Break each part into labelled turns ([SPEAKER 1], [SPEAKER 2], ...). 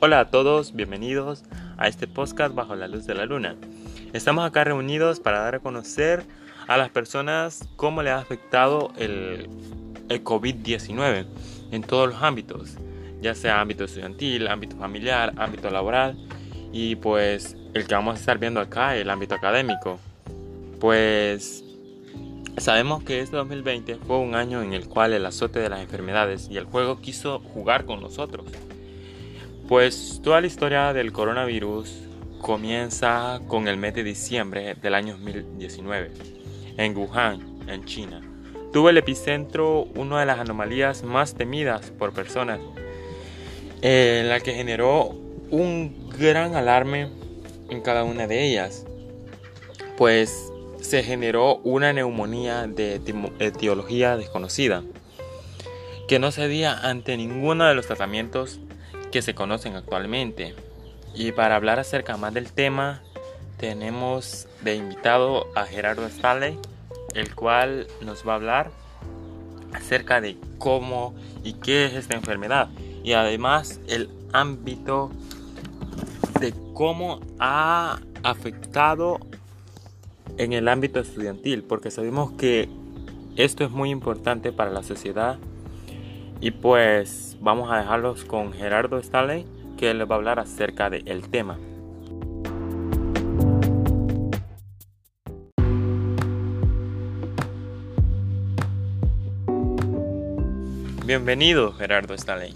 [SPEAKER 1] Hola a todos, bienvenidos a este podcast bajo la luz de la luna. Estamos acá reunidos para dar a conocer a las personas cómo le ha afectado el, el COVID-19 en todos los ámbitos, ya sea ámbito estudiantil, ámbito familiar, ámbito laboral y pues el que vamos a estar viendo acá, el ámbito académico. Pues sabemos que este 2020 fue un año en el cual el azote de las enfermedades y el juego quiso jugar con nosotros pues toda la historia del coronavirus comienza con el mes de diciembre del año 2019 en Wuhan, en China. Tuvo el epicentro una de las anomalías más temidas por personas, en la que generó un gran alarme en cada una de ellas, pues se generó una neumonía de etiología desconocida, que no cedía ante ninguno de los tratamientos que se conocen actualmente. Y para hablar acerca más del tema, tenemos de invitado a Gerardo Stanley, el cual nos va a hablar acerca de cómo y qué es esta enfermedad y además el ámbito de cómo ha afectado en el ámbito estudiantil, porque sabemos que esto es muy importante para la sociedad y pues vamos a dejarlos con Gerardo Staley, que les va a hablar acerca del tema. Bienvenido, Gerardo Staley.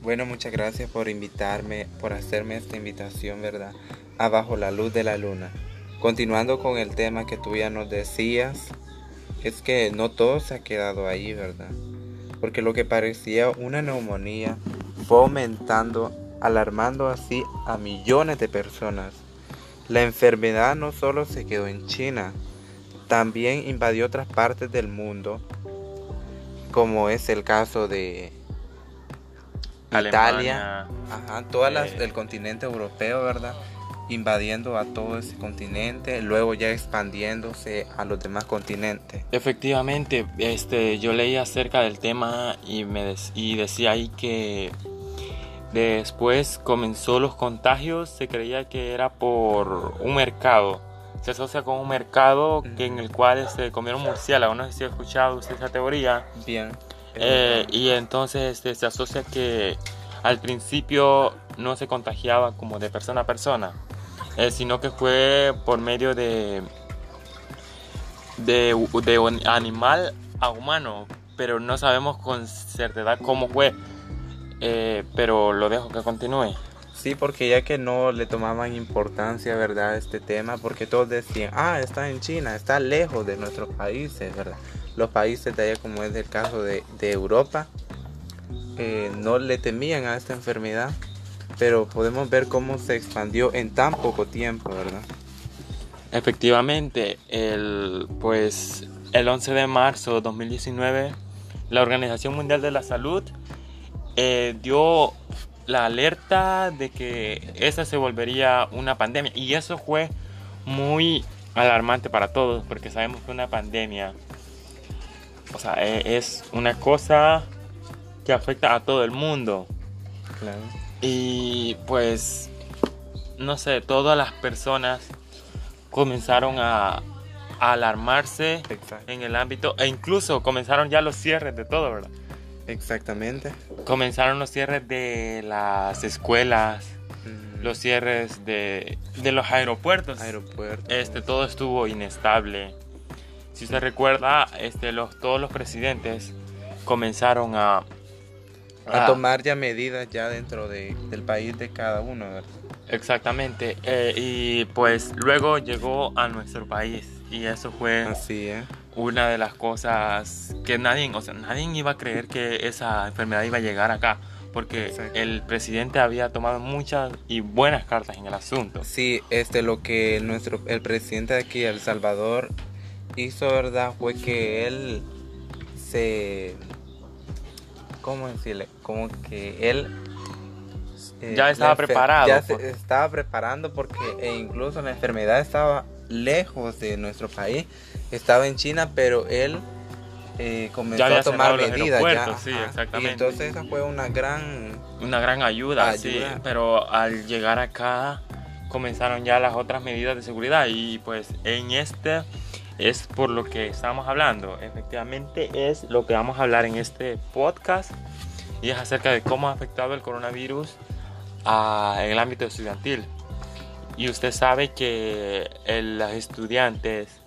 [SPEAKER 2] Bueno, muchas gracias por invitarme, por hacerme esta invitación, ¿verdad? Abajo la luz de la luna. Continuando con el tema que tú ya nos decías, es que no todo se ha quedado ahí, ¿verdad? Porque lo que parecía una neumonía fue aumentando, alarmando así a millones de personas. La enfermedad no solo se quedó en China, también invadió otras partes del mundo, como es el caso de Italia, ajá, todo eh, el continente europeo, ¿verdad? Invadiendo a todo ese continente, luego ya expandiéndose a los demás continentes.
[SPEAKER 1] Efectivamente, este, yo leí acerca del tema y, me y decía ahí que después comenzó los contagios, se creía que era por un mercado. Se asocia con un mercado que, en el cual se este, comieron murciélagos. No sé si ha escuchado usted esa teoría.
[SPEAKER 2] Bien.
[SPEAKER 1] Eh, y entonces este, se asocia que al principio no se contagiaba como de persona a persona, eh, sino que fue por medio de, de, de animal a humano, pero no sabemos con certeza cómo fue, eh, pero lo dejo que continúe.
[SPEAKER 2] Sí, porque ya que no le tomaban importancia, ¿verdad?, este tema, porque todos decían, ah, está en China, está lejos de nuestros países, ¿verdad? Los países de allá, como es el caso de, de Europa, eh, no le temían a esta enfermedad pero podemos ver cómo se expandió en tan poco tiempo, ¿verdad?
[SPEAKER 1] Efectivamente, el, pues el 11 de marzo de 2019, la Organización Mundial de la Salud eh, dio la alerta de que esa se volvería una pandemia y eso fue muy alarmante para todos porque sabemos que una pandemia o sea, e, es una cosa que afecta a todo el mundo. Claro. Y pues, no sé, todas las personas comenzaron a, alarmarse en el ámbito e incluso comenzaron ya los cierres de todo, ¿verdad?
[SPEAKER 2] Exactamente.
[SPEAKER 1] Comenzaron los cierres de las escuelas, mm. los cierres de, los aeropuertos.
[SPEAKER 2] Aeropuertos.
[SPEAKER 1] Este, todo estuvo inestable. Si usted recuerda, este, los, todos los presidentes comenzaron a
[SPEAKER 2] a ah. tomar ya medidas ya dentro de, del país de cada uno,
[SPEAKER 1] Exactamente. Eh, y pues luego llegó a nuestro país y eso fue
[SPEAKER 2] Así, ¿eh?
[SPEAKER 1] una de las cosas que nadie, o sea, nadie iba a creer que esa enfermedad iba a llegar acá. Porque el presidente había tomado muchas y buenas cartas en el asunto.
[SPEAKER 2] Sí, este lo que nuestro el presidente de aquí, El Salvador, hizo, ¿verdad? Fue que él se ¿cómo decirle? Como que él
[SPEAKER 1] eh, ya estaba preparado.
[SPEAKER 2] Ya se estaba preparando porque e incluso la enfermedad estaba lejos de nuestro país, estaba en China, pero él eh, comenzó
[SPEAKER 1] Ya
[SPEAKER 2] a tomar medidas. ya,
[SPEAKER 1] sí, exactamente.
[SPEAKER 2] Y entonces esa fue una gran...
[SPEAKER 1] Una gran ayuda, sí,
[SPEAKER 2] Ayuda.
[SPEAKER 1] pero al llegar acá comenzaron ya las otras medidas de seguridad y pues en este es por lo que estamos hablando. Efectivamente es lo que vamos a hablar en este podcast y es acerca de cómo ha afectado el coronavirus en el ámbito estudiantil. Y usted sabe que el- los estudiantes,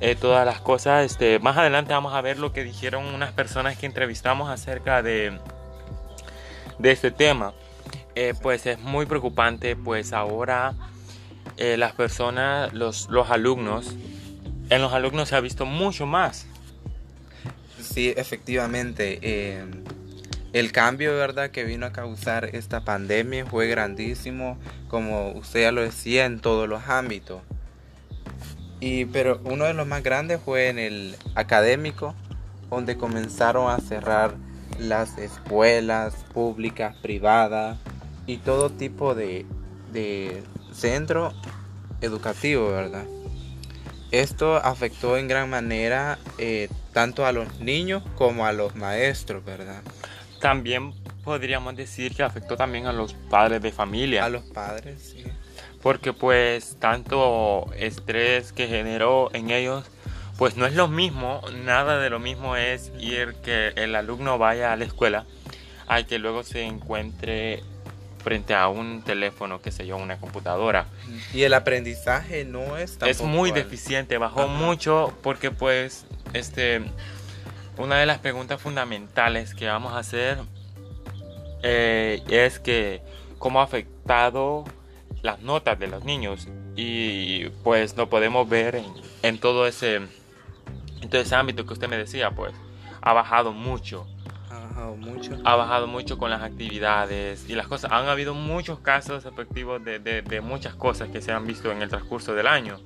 [SPEAKER 1] eh, todas las cosas, este, más adelante vamos a ver lo que dijeron unas personas que entrevistamos acerca de, de este tema. Eh, pues es muy preocupante, pues ahora eh, las personas, los, los alumnos, en los alumnos se ha visto mucho más.
[SPEAKER 2] Sí, efectivamente. eh, el cambio, ¿verdad?, que vino a causar esta pandemia fue grandísimo, como usted ya lo decía, en todos los ámbitos. Y, pero uno de los más grandes fue en el académico, donde comenzaron a cerrar las escuelas públicas, privadas y todo tipo de, de centro educativo, ¿verdad? Esto afectó en gran manera eh, tanto a los niños como a los maestros, ¿verdad?
[SPEAKER 1] También podríamos decir que afectó también a los padres de familia.
[SPEAKER 2] A los padres, sí.
[SPEAKER 1] Porque pues tanto estrés que generó en ellos, pues no es lo mismo, nada de lo mismo es ir que el alumno vaya a la escuela, a que luego se encuentre frente a un teléfono, qué sé yo, una computadora.
[SPEAKER 2] Y el aprendizaje no es tampoco
[SPEAKER 1] es muy
[SPEAKER 2] al-
[SPEAKER 1] deficiente, bajó
[SPEAKER 2] Ajá.
[SPEAKER 1] mucho porque pues este una de las preguntas fundamentales que vamos a hacer eh, es que cómo ha afectado las notas de los niños y pues lo podemos ver en, en todo ese en todo ese ámbito que usted me decía pues ha bajado mucho
[SPEAKER 2] bajado mucho.
[SPEAKER 1] ha bajado mucho con las actividades y las cosas. Han habido muchos casos efectivos de, de- de muchas cosas que se han visto en el transcurso del año,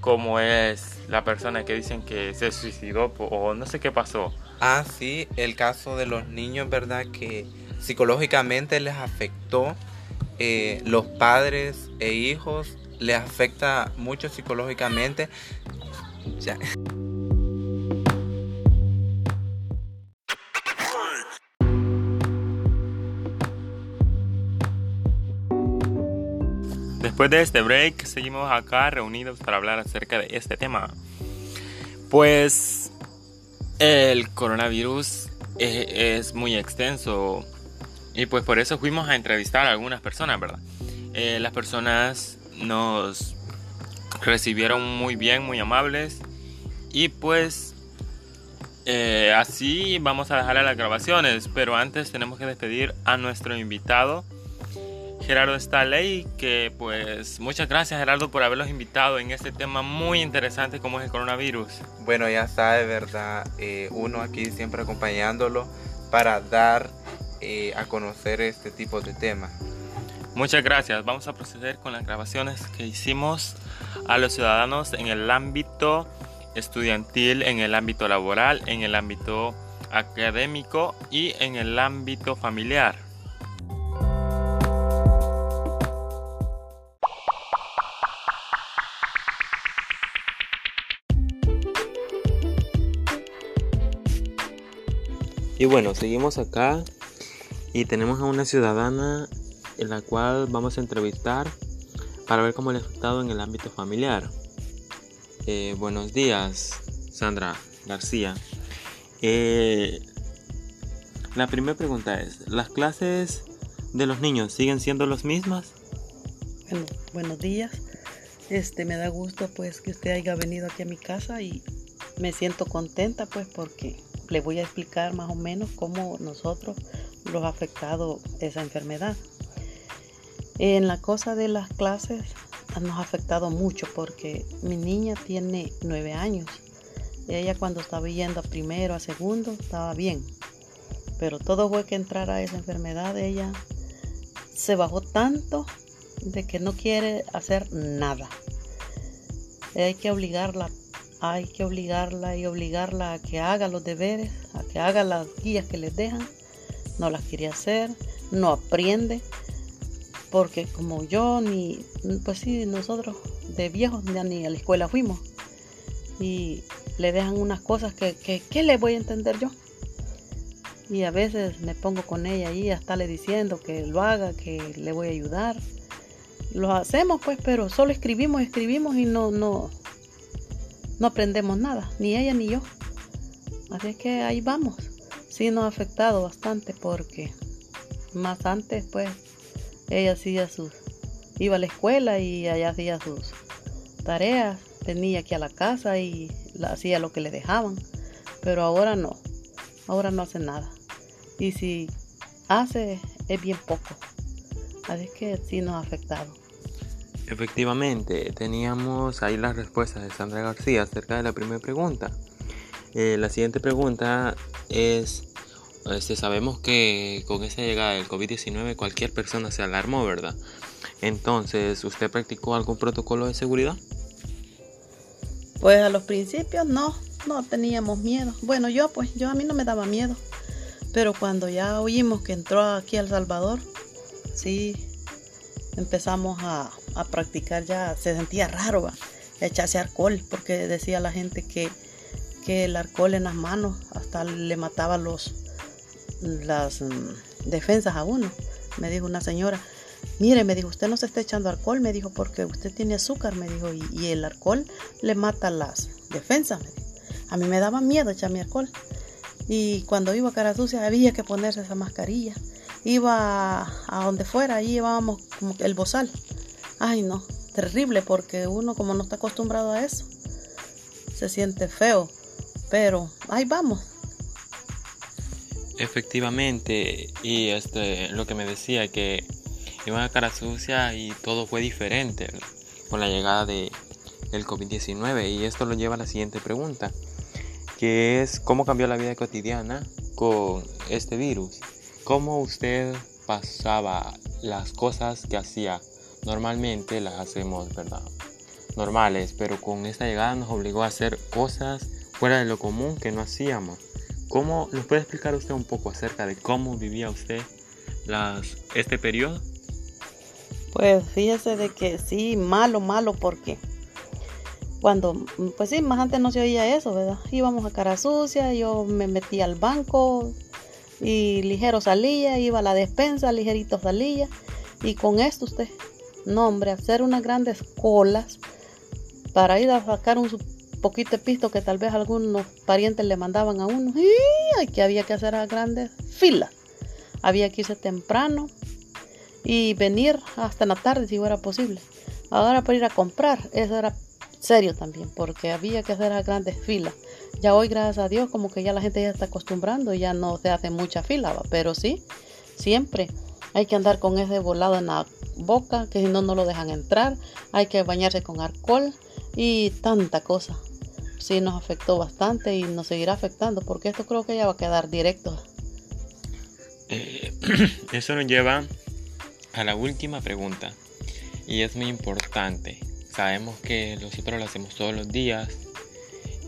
[SPEAKER 1] como es la persona que dicen que se suicidó o no sé qué pasó.
[SPEAKER 2] Ah, sí, el caso de los niños, ¿verdad? Que psicológicamente les afectó. eh, los padres e hijos les afecta mucho psicológicamente. Ya.
[SPEAKER 1] Después de este break, seguimos acá reunidos para hablar acerca de este tema. Pues el coronavirus es, es muy extenso y pues por eso fuimos a entrevistar a algunas personas, ¿verdad? Eh, las personas nos recibieron muy bien, muy amables y pues eh, así vamos a dejar las grabaciones, pero antes tenemos que despedir a nuestro invitado. Gerardo Staley, que pues muchas gracias Gerardo por haberlos invitado en este tema muy interesante como es el coronavirus.
[SPEAKER 2] Bueno, ya sabe, ¿verdad? Eh, uno aquí siempre acompañándolo para dar eh, a conocer este tipo de temas.
[SPEAKER 1] Muchas gracias. Vamos a proceder con las grabaciones que hicimos a los ciudadanos en el ámbito estudiantil, en el ámbito laboral, en el ámbito académico y en el ámbito familiar.
[SPEAKER 3] Y bueno, seguimos acá y tenemos a una ciudadana en la cual vamos a entrevistar para ver cómo le ha afectado en el ámbito familiar. Eh, buenos días, Sandra García. Eh, la primera pregunta es, ¿las clases de los niños siguen siendo las mismas?
[SPEAKER 4] Bueno, buenos días. Este, me da gusto pues que usted haya venido aquí a mi casa y me siento contenta pues porque le voy a explicar más o menos cómo nosotros los ha afectado esa enfermedad. En la cosa de las clases nos ha afectado mucho porque mi niña tiene nueve años. Ella cuando estaba yendo a primero, a segundo, estaba bien. Pero todo fue que entrara esa enfermedad, ella se bajó tanto de que no quiere hacer nada. Hay que obligarla, hay que obligarla y obligarla a que haga los deberes, a que haga las guías que les dejan. No las quiere hacer, no aprende, porque como yo ni, pues sí, nosotros de viejos ya ni a la escuela fuimos. Y le dejan unas cosas que, que, ¿qué le voy a entender yo? Y a veces me pongo con ella ahí a estarle diciendo que lo haga, que le voy a ayudar. Lo hacemos pues, pero solo escribimos, escribimos y no, no, no aprendemos nada, ni ella ni yo. Así que ahí vamos. Sí nos ha afectado bastante porque más antes pues ella hacía sus, iba a la escuela y allá hacía sus tareas, venía aquí a la casa y hacía lo que le dejaban. Pero ahora no, ahora no hace nada. Y si hace es bien poco. Así que sí nos ha afectado.
[SPEAKER 1] Efectivamente, teníamos ahí las respuestas de Sandra García acerca de la primera pregunta. Eh, la siguiente pregunta es, este, sabemos que con esa llegada del COVID-19 cualquier persona se alarmó, ¿verdad? Entonces, ¿usted practicó algún protocolo de seguridad?
[SPEAKER 4] Pues a los principios no, no teníamos miedo. Bueno, yo pues, yo a mí no me daba miedo. Pero cuando ya oímos que entró aquí a El Salvador, sí, empezamos a, a practicar ya, se sentía raro, echarse alcohol, porque decía la gente que, que el alcohol en las manos hasta le mataba los, las mm, defensas a uno. Me dijo una señora, mire, me dijo, usted no se está echando alcohol, me dijo, porque usted tiene azúcar, me dijo, y, el alcohol le mata las defensas. A mí me daba miedo echarme alcohol. Y cuando iba a cara sucia había que ponerse esa mascarilla. Iba a donde fuera, ahí llevábamos el bozal. Ay, no, terrible porque uno como no está acostumbrado a eso, se siente feo. Pero ahí vamos.
[SPEAKER 1] Efectivamente, y este, lo que me decía que iba a cara sucia y todo fue diferente con la llegada de el COVID-19 y esto lo lleva a la siguiente pregunta, que es cómo cambió la vida cotidiana con este virus. ¿Cómo usted pasaba las cosas que hacía normalmente las hacemos, ¿verdad? Normales, pero con esta llegada nos obligó a hacer cosas fuera de lo común que no hacíamos. ¿Cómo nos puede explicar usted un poco acerca de cómo vivía usted este periodo?
[SPEAKER 4] Pues fíjese de que sí, malo, malo, porque cuando, pues sí, más antes no se oía eso, ¿verdad? Íbamos a cara sucia, yo me metía al banco y ligero salía, iba a la despensa, ligerito salía, y con esto usted, no hombre, hacer unas grandes colas para ir a sacar un poquito de pisto que tal vez algunos parientes le mandaban a uno, y que había que hacer a grandes filas, había que irse temprano y venir hasta la tarde si fuera posible. Ahora para ir a comprar, eso era serio también, porque había que hacer a grandes filas. Ya hoy, gracias a Dios, como que ya la gente ya está acostumbrando y ya no se hace mucha fila, pero sí, siempre hay que andar con ese volado en la boca, que si no, no lo dejan entrar. Hay que bañarse con alcohol y tanta cosa. Sí, nos afectó bastante y nos seguirá afectando, porque esto creo que ya va a quedar directo.
[SPEAKER 1] Eh, eso nos lleva a la última pregunta y es muy importante. Sabemos que nosotros lo hacemos todos los días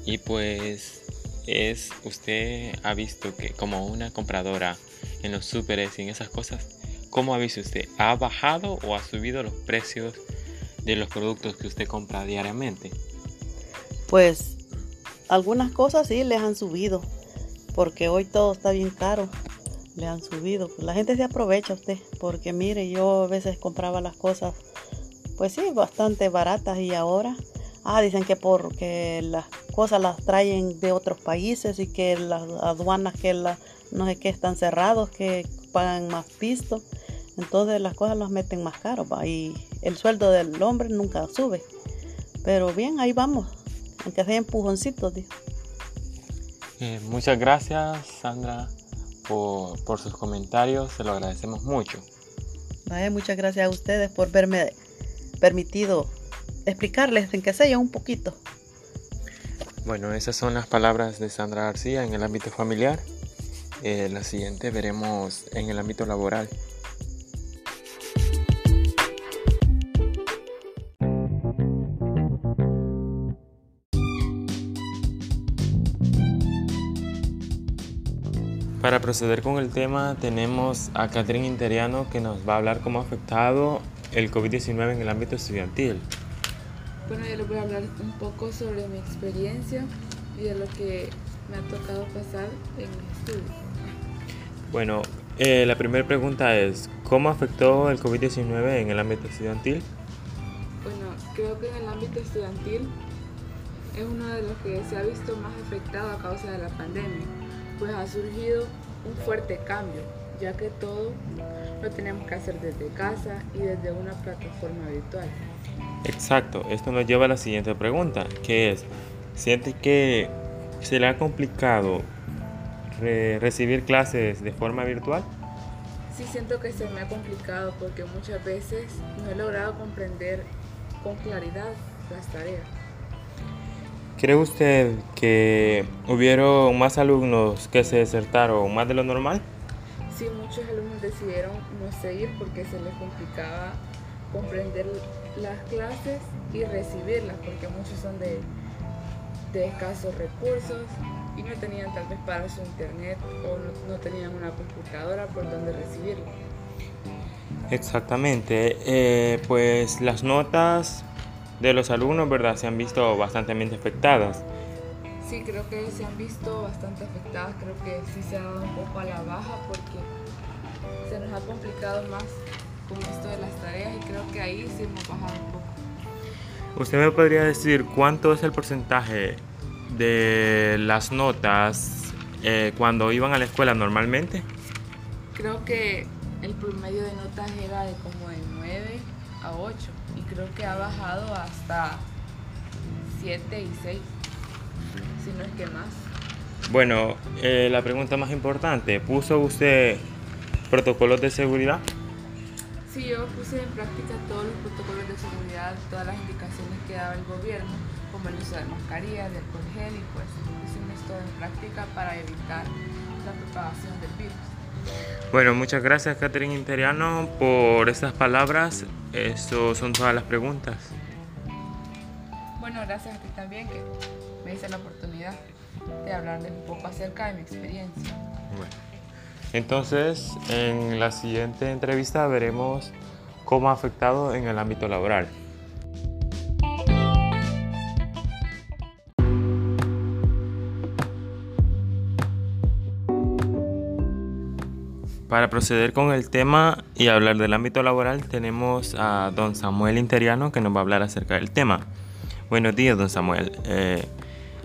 [SPEAKER 1] y pues es usted ha visto que como una compradora en los súperes y en esas cosas, ¿cómo ha visto usted? ¿Ha bajado o ha subido los precios de los productos que usted compra diariamente?
[SPEAKER 4] Pues algunas cosas sí les han subido, porque hoy todo está bien caro le han subido. La gente se aprovecha usted, porque mire, yo a veces compraba las cosas, pues sí, bastante baratas y ahora, ah, dicen que porque las cosas las traen de otros países y que las aduanas que la, no sé qué están cerrados, que pagan más pisto, entonces las cosas las meten más caro y el sueldo del hombre nunca sube. Pero bien, ahí vamos, aunque sea empujoncitos.
[SPEAKER 1] Eh, muchas gracias, Sandra por, sus comentarios, se lo agradecemos mucho.
[SPEAKER 4] muchas gracias a ustedes por verme permitido explicarles en que sea un poquito.
[SPEAKER 1] Bueno, esas son las palabras de Sandra García en el ámbito familiar. Eh, la siguiente veremos en el ámbito laboral. Para proceder con el tema tenemos a Catherine Interiano que nos va a hablar cómo ha afectado el COVID-19 en el ámbito estudiantil.
[SPEAKER 5] Bueno, yo les voy a hablar un poco sobre mi experiencia y de lo que me ha tocado pasar en mi estudio.
[SPEAKER 1] Bueno, eh, la primera pregunta es, ¿cómo afectó el COVID-19 en el ámbito estudiantil?
[SPEAKER 5] Bueno, creo que en el ámbito estudiantil es uno de los que se ha visto más afectado a causa de la pandemia, pues ha surgido un fuerte cambio, ya que todo lo tenemos que hacer desde casa y desde una plataforma virtual.
[SPEAKER 1] Exacto, esto nos lleva a la siguiente pregunta, que es, ¿siente que se le ha complicado re- recibir clases de forma virtual?
[SPEAKER 5] Sí siento que se me ha complicado porque muchas veces no he logrado comprender con claridad las tareas.
[SPEAKER 1] ¿Cree usted que hubieron más alumnos que se desertaron más de lo normal?
[SPEAKER 5] Sí, muchos alumnos decidieron no seguir porque se les complicaba comprender las clases y recibirlas porque muchos son de, de escasos recursos y no tenían tal vez para su internet o no, no tenían una computadora por donde recibirlo.
[SPEAKER 1] Exactamente, eh, pues las notas de los alumnos, ¿verdad? Se han visto bastante afectadas.
[SPEAKER 5] Sí, creo que se han visto bastante afectadas, creo que sí se ha dado un poco a la baja porque se nos ha complicado más con esto de las tareas y creo que ahí sí hemos bajado un poco.
[SPEAKER 1] ¿Usted me podría decir cuánto es el porcentaje de las notas eh, cuando iban a la escuela normalmente?
[SPEAKER 5] Creo que el promedio de notas era de como de 9 a 8 y creo que ha bajado hasta 7 y 6, si no es que más.
[SPEAKER 1] Bueno, eh, la pregunta más importante, ¿puso usted protocolos de seguridad?
[SPEAKER 5] Sí, yo puse en práctica todos los protocolos de seguridad, todas las indicaciones que daba el gobierno, como el uso de mascarillas, de alcohol gel y pues pusimos todo en práctica para evitar la propagación del virus.
[SPEAKER 1] Bueno, muchas gracias Catherine Interiano por estas palabras. Eso son todas las preguntas.
[SPEAKER 5] Bueno, gracias a ti también que me diste la oportunidad de hablarles un poco acerca de mi experiencia.
[SPEAKER 1] Bueno, entonces en la siguiente entrevista veremos cómo ha afectado en el ámbito laboral. Para proceder con el tema y hablar del ámbito laboral tenemos a don Samuel Interiano que nos va a hablar acerca del tema. Buenos días, don Samuel. Eh,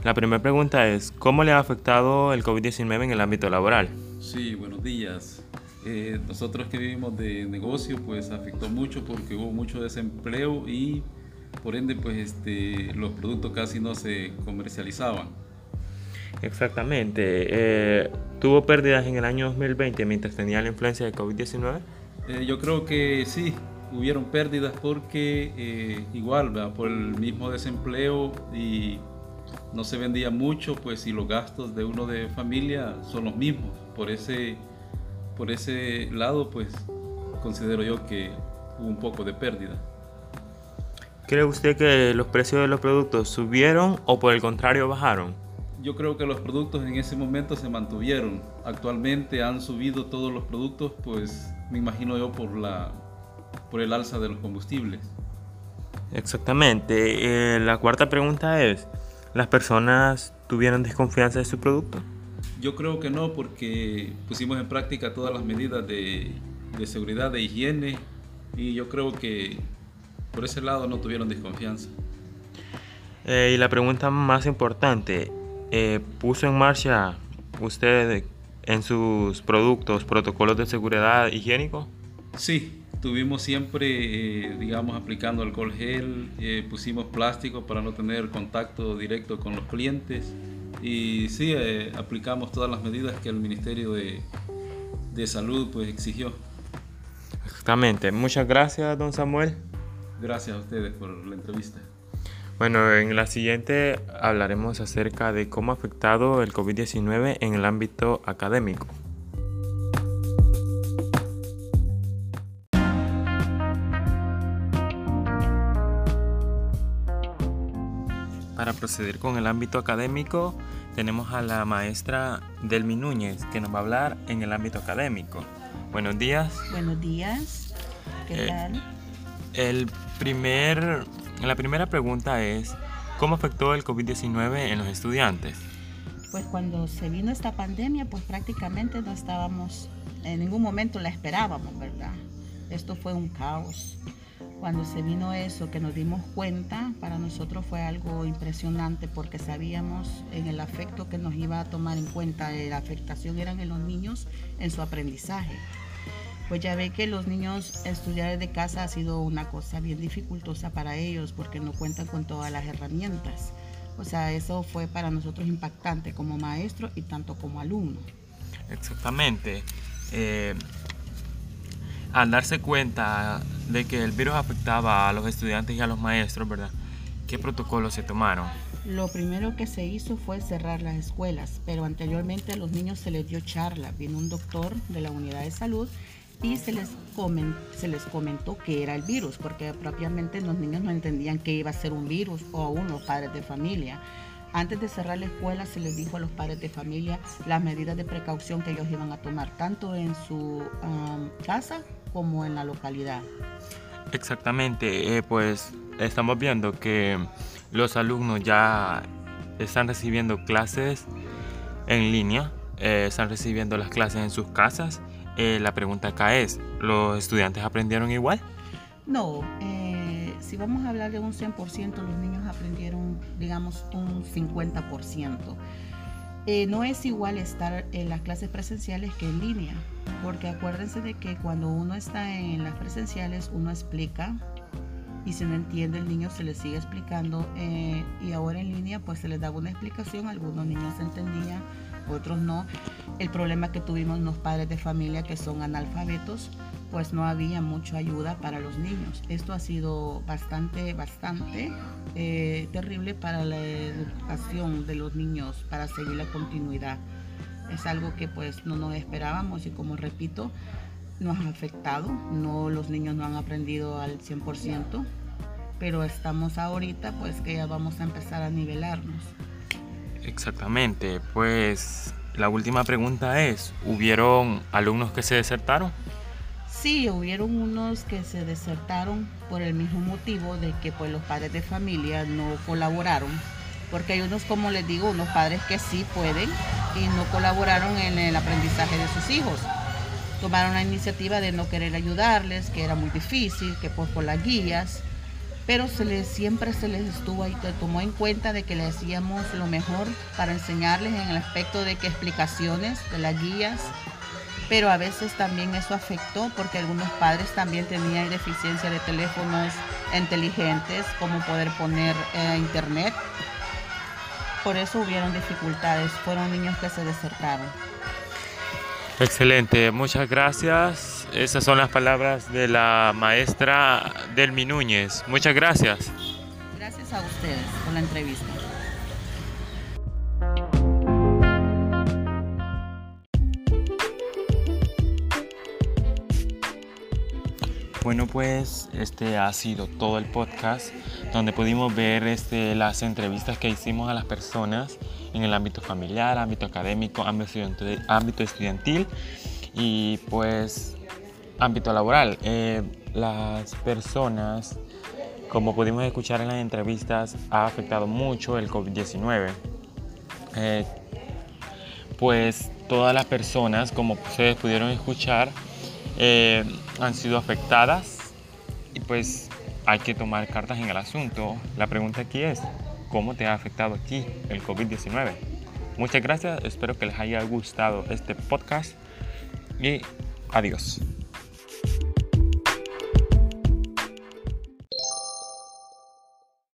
[SPEAKER 1] la primera pregunta es, ¿cómo le ha afectado el COVID-19 en el ámbito laboral?
[SPEAKER 6] Sí, buenos días. Eh, nosotros que vivimos de negocio, pues afectó mucho porque hubo mucho desempleo y por ende, pues este, los productos casi no se comercializaban.
[SPEAKER 1] Exactamente. Eh, ¿Tuvo pérdidas en el año 2020 mientras tenía la influencia de COVID-19?
[SPEAKER 6] Eh, yo creo que sí, hubieron pérdidas porque eh, igual, ¿verdad? por el mismo desempleo y no se vendía mucho, pues si los gastos de uno de familia son los mismos. Por ese, por ese lado, pues considero yo que hubo un poco de pérdida.
[SPEAKER 1] ¿Cree usted que los precios de los productos subieron o por el contrario bajaron?
[SPEAKER 6] Yo creo que los productos en ese momento se mantuvieron. Actualmente han subido todos los productos, pues me imagino yo por la por el alza de los combustibles.
[SPEAKER 1] Exactamente. Eh, la cuarta pregunta es, ¿las personas tuvieron desconfianza de su producto?
[SPEAKER 6] Yo creo que no, porque pusimos en práctica todas las medidas de, de seguridad, de higiene, y yo creo que por ese lado no tuvieron desconfianza.
[SPEAKER 1] Eh, y la pregunta más importante, eh, ¿puso en marcha usted en sus productos protocolos de seguridad higiénico?
[SPEAKER 6] Sí, tuvimos siempre, eh, digamos, aplicando alcohol gel, eh, pusimos plástico para no tener contacto directo con los clientes y sí, eh, aplicamos todas las medidas que el Ministerio de, de Salud pues exigió.
[SPEAKER 1] Exactamente. Muchas gracias, don Samuel.
[SPEAKER 6] Gracias a ustedes por la entrevista.
[SPEAKER 1] Bueno, en la siguiente hablaremos acerca de cómo ha afectado el COVID-19 en el ámbito académico. Para proceder con el ámbito académico, tenemos a la maestra Delmi Núñez, que nos va a hablar en el ámbito académico. Buenos días.
[SPEAKER 7] Buenos días. ¿Qué
[SPEAKER 1] Eh,
[SPEAKER 7] tal?
[SPEAKER 1] El primer, la primera pregunta es, ¿Cómo afectó el COVID-19 en los estudiantes?
[SPEAKER 7] Pues cuando se vino esta pandemia, pues prácticamente no estábamos, en ningún momento la esperábamos, ¿verdad? Esto fue un caos. Cuando se vino eso, que nos dimos cuenta, para nosotros fue algo impresionante porque sabíamos en el afecto que nos iba a tomar en cuenta, la afectación eran en los niños en su aprendizaje. Pues ya ve que los niños estudiar desde casa ha sido una cosa bien dificultosa para ellos porque no cuentan con todas las herramientas. O sea, eso fue para nosotros impactante como maestro y tanto como alumno.
[SPEAKER 1] Exactamente. Eh, al darse cuenta de que el virus afectaba a los estudiantes y a los maestros, ¿verdad? ¿Qué protocolos se tomaron?
[SPEAKER 7] Lo primero que se hizo fue cerrar las escuelas, pero anteriormente a los niños se les dio charla. Vino un doctor de la unidad de salud y se les, se les comentó que era el virus, porque propiamente los niños no entendían que iba a ser un virus o aún los padres de familia. Antes de cerrar la escuela se les dijo a los padres de familia las medidas de precaución que ellos iban a tomar, tanto en su casa como en la localidad.
[SPEAKER 1] Exactamente, eh, pues estamos viendo que los alumnos ya están recibiendo clases en línea, eh, están recibiendo las clases en sus casas. Eh, la pregunta acá es, ¿los estudiantes aprendieron igual?
[SPEAKER 7] No, si vamos a hablar de un 100%, los niños aprendieron, digamos, un 50%. Eh, no es igual estar en las clases presenciales que en línea, porque acuérdense de que cuando uno está en las presenciales uno explica y si no entiende el niño se le sigue explicando eh, y ahora en línea pues se les daba una explicación, algunos niños entendían, otros no. El problema que tuvimos los padres de familia que son analfabetos, pues no había mucha ayuda para los niños. Esto ha sido bastante, bastante eh, terrible para la educación de los niños, para seguir la continuidad. Es algo que pues no nos esperábamos y como repito, nos ha afectado. No, los niños no han aprendido al 100%, pero estamos ahorita pues que ya vamos a empezar a nivelarnos.
[SPEAKER 1] Exactamente, pues la última pregunta es, ¿hubieron alumnos que se desertaron?
[SPEAKER 7] Sí, hubieron unos que se desertaron por el mismo motivo de que pues los padres de familia no colaboraron, porque hay unos, como les digo, unos padres que sí pueden y no colaboraron en el aprendizaje de sus hijos. Tomaron la iniciativa de no querer ayudarles, que era muy difícil, que por las guías, pero se les, siempre se les estuvo ahí, tomó en cuenta de que le hacíamos lo mejor para enseñarles en el aspecto de que explicaciones de las guías, pero a veces también eso afectó porque algunos padres también tenían deficiencia de teléfonos inteligentes, como poder poner eh, internet. Por eso hubieron dificultades, fueron niños que se desertaron.
[SPEAKER 1] Excelente, muchas gracias. Esas son las palabras de la maestra Delmi Núñez. Muchas gracias.
[SPEAKER 7] Gracias a ustedes por la entrevista.
[SPEAKER 1] Bueno, pues este ha sido todo el podcast donde pudimos ver este, las entrevistas que hicimos a las personas en el ámbito familiar, ámbito académico, ámbito estudiantil y pues ámbito laboral. Eh, las personas, como pudimos escuchar en las entrevistas, ha afectado mucho el COVID-19. Eh, pues todas las personas, como ustedes pudieron escuchar, eh, han sido afectadas y pues hay que tomar cartas en el asunto. La pregunta aquí es, ¿cómo te ha afectado aquí el COVID-19? Muchas gracias, espero que les haya gustado este podcast y adiós.